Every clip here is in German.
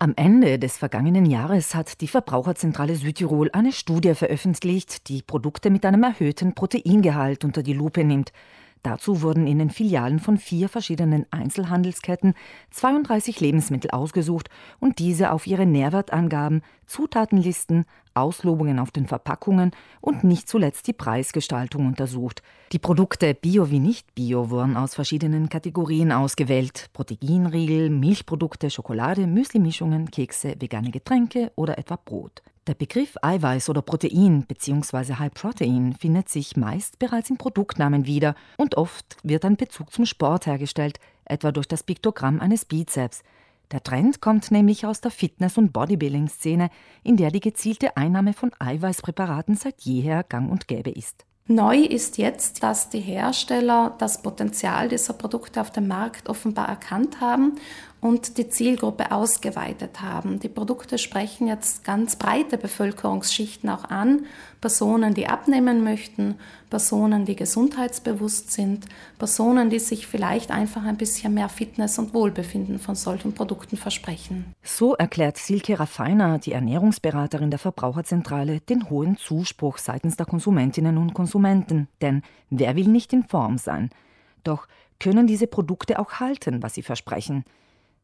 Am Ende des vergangenen Jahres hat die Verbraucherzentrale Südtirol eine Studie veröffentlicht, die Produkte mit einem erhöhten Proteingehalt unter die Lupe nimmt. Dazu wurden in den Filialen von vier verschiedenen Einzelhandelsketten 32 Lebensmittel ausgesucht und diese auf ihre Nährwertangaben, Zutatenlisten, Auslobungen auf den Verpackungen und nicht zuletzt die Preisgestaltung untersucht. Die Produkte Bio wie nicht Bio wurden aus verschiedenen Kategorien ausgewählt: Proteinriegel, Milchprodukte, Schokolade, Müslimischungen, Kekse, vegane Getränke oder etwa Brot. Der Begriff Eiweiß oder Protein bzw. High Protein findet sich meist bereits im Produktnamen wieder und oft wird ein Bezug zum Sport hergestellt, etwa durch das Piktogramm eines Bizeps. Der Trend kommt nämlich aus der Fitness- und Bodybuilding-Szene, in der die gezielte Einnahme von Eiweißpräparaten seit jeher gang und gäbe ist. Neu ist jetzt, dass die Hersteller das Potenzial dieser Produkte auf dem Markt offenbar erkannt haben und die Zielgruppe ausgeweitet haben. Die Produkte sprechen jetzt ganz breite Bevölkerungsschichten auch an. Personen, die abnehmen möchten, Personen, die gesundheitsbewusst sind, Personen, die sich vielleicht einfach ein bisschen mehr Fitness und Wohlbefinden von solchen Produkten versprechen. So erklärt Silke Raffiner, die Ernährungsberaterin der Verbraucherzentrale, den hohen Zuspruch seitens der Konsumentinnen und Konsumenten. Denn wer will nicht in Form sein? Doch können diese Produkte auch halten, was sie versprechen?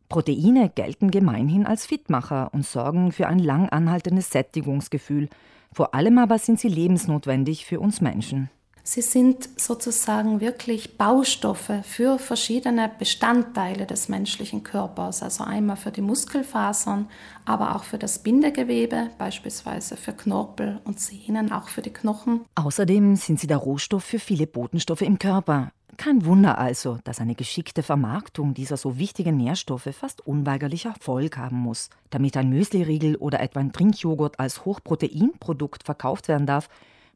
Proteine gelten gemeinhin als Fitmacher und sorgen für ein lang anhaltendes Sättigungsgefühl. Vor allem aber sind sie lebensnotwendig für uns Menschen. Sie sind sozusagen wirklich Baustoffe für verschiedene Bestandteile des menschlichen Körpers, also einmal für die Muskelfasern, aber auch für das Bindegewebe, beispielsweise für Knorpel und Sehnen, auch für die Knochen. Außerdem sind sie der Rohstoff für viele Botenstoffe im Körper. Kein Wunder also, dass eine geschickte Vermarktung dieser so wichtigen Nährstoffe fast unweigerlich Erfolg haben muss. Damit ein Müsliriegel oder etwa ein Trinkjoghurt als Hochproteinprodukt verkauft werden darf,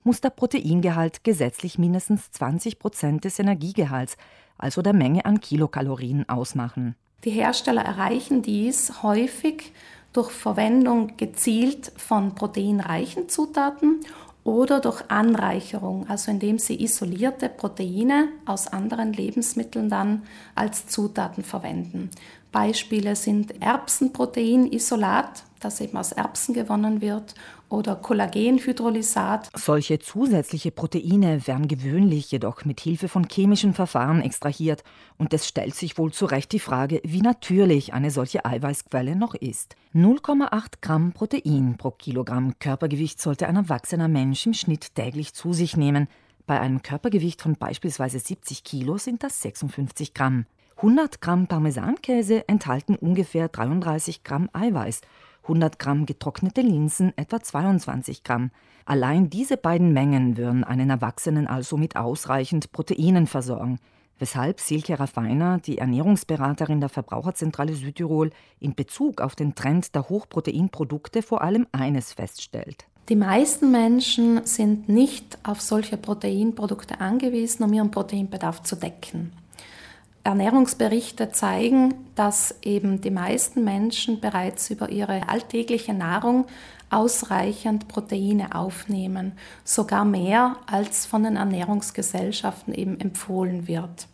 muss der Proteingehalt gesetzlich mindestens 20 Prozent des Energiegehalts, also der Menge an Kilokalorien, ausmachen. Die Hersteller erreichen dies häufig durch Verwendung gezielt von proteinreichen Zutaten oder durch Anreicherung, also indem sie isolierte Proteine aus anderen Lebensmitteln dann als Zutaten verwenden. Beispiele sind Erbsenproteinisolat, das eben aus Erbsen gewonnen wird, oder Kollagenhydrolysat. Solche zusätzliche Proteine werden gewöhnlich jedoch mit Hilfe von chemischen Verfahren extrahiert und es stellt sich wohl zu Recht die Frage, wie natürlich eine solche Eiweißquelle noch ist. 0,8 Gramm Protein pro Kilogramm Körpergewicht sollte ein erwachsener Mensch im Schnitt täglich zu sich nehmen. Bei einem Körpergewicht von beispielsweise 70 Kilo sind das 56 Gramm. 100 Gramm Parmesankäse enthalten ungefähr 33 Gramm Eiweiß 100 Gramm getrocknete Linsen etwa 22 Gramm. Allein diese beiden Mengen würden einen Erwachsenen also mit ausreichend Proteinen versorgen, weshalb Silke Raffiner, die Ernährungsberaterin der Verbraucherzentrale Südtirol, in Bezug auf den Trend der Hochproteinprodukte vor allem eines feststellt. Die meisten Menschen sind nicht auf solche Proteinprodukte angewiesen, um ihren Proteinbedarf zu decken. Ernährungsberichte zeigen, dass eben die meisten Menschen bereits über ihre alltägliche Nahrung ausreichend Proteine aufnehmen, sogar mehr als von den Ernährungsgesellschaften eben empfohlen wird.